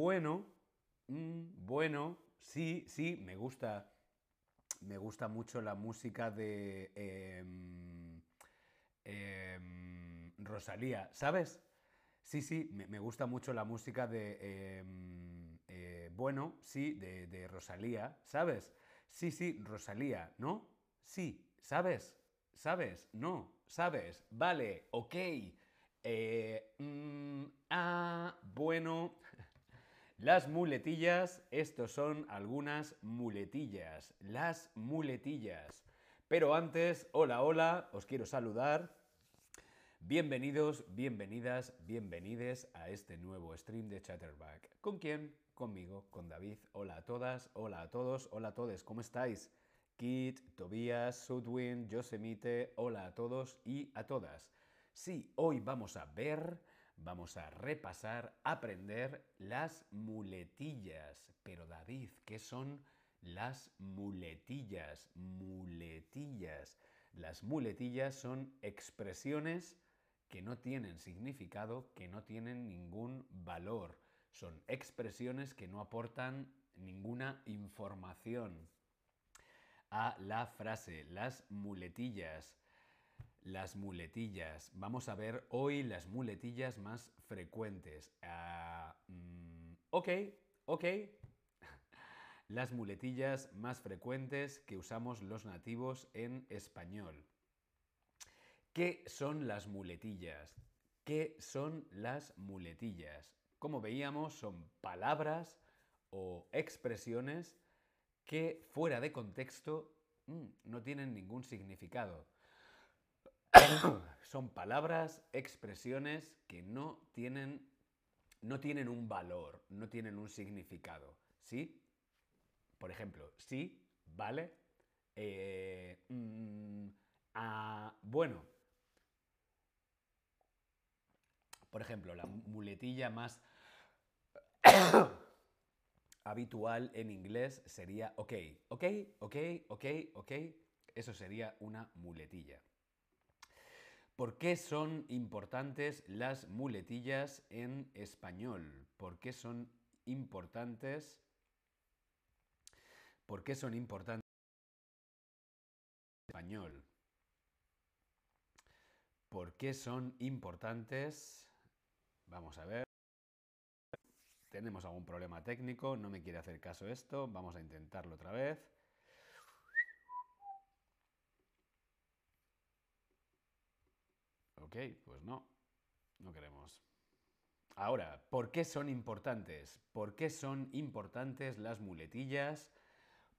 bueno, mm, bueno, sí, sí, me gusta. Me gusta mucho la música de em, em, Rosalía, ¿sabes? Sí, sí, me, gusta mucho la música de... em, eh, bueno, sí, de, de Rosalía, ¿sabes? Sí, sí, Rosalía, ¿no? Sí, ¿sabes? ¿Sabes? No, ¿sabes? Vale, ok. Eh, mm, ah, bueno. Las muletillas, estos son algunas muletillas. Las muletillas. Pero antes, hola, hola, os quiero saludar. Bienvenidos, bienvenidas, bienvenides a este nuevo stream de Chatterback. ¿Con quién? Conmigo, con David. Hola a todas, hola a todos, hola a todos, ¿cómo estáis? Kit, Tobías, Sudwin, Yosemite, hola a todos y a todas. Sí, hoy vamos a ver, vamos a repasar, aprender las muletillas. Pero David, ¿qué son las muletillas? Muletillas. Las muletillas son expresiones que no tienen significado, que no tienen ningún valor. Son expresiones que no aportan ninguna información a la frase. Las muletillas. Las muletillas. Vamos a ver hoy las muletillas más frecuentes. Mm, ok, ok. Las muletillas más frecuentes que usamos los nativos en español. ¿Qué son las muletillas? ¿Qué son las muletillas? Como veíamos, son palabras o expresiones que fuera de contexto mm, no tienen ningún significado. son palabras, expresiones que no tienen, no tienen un valor, no tienen un significado. ¿Sí? Por ejemplo, sí, vale, eh, mm, ah, bueno. Por ejemplo, la muletilla más habitual en inglés sería ok, ok, ok, ok, ok. Eso sería una muletilla. ¿Por qué son importantes las muletillas en español? ¿Por qué son importantes? ¿Por qué son importantes en español? ¿Por qué son importantes? Vamos a ver. Tenemos algún problema técnico, no me quiere hacer caso esto, vamos a intentarlo otra vez. Ok, pues no, no queremos. Ahora, ¿por qué son importantes? ¿Por qué son importantes las muletillas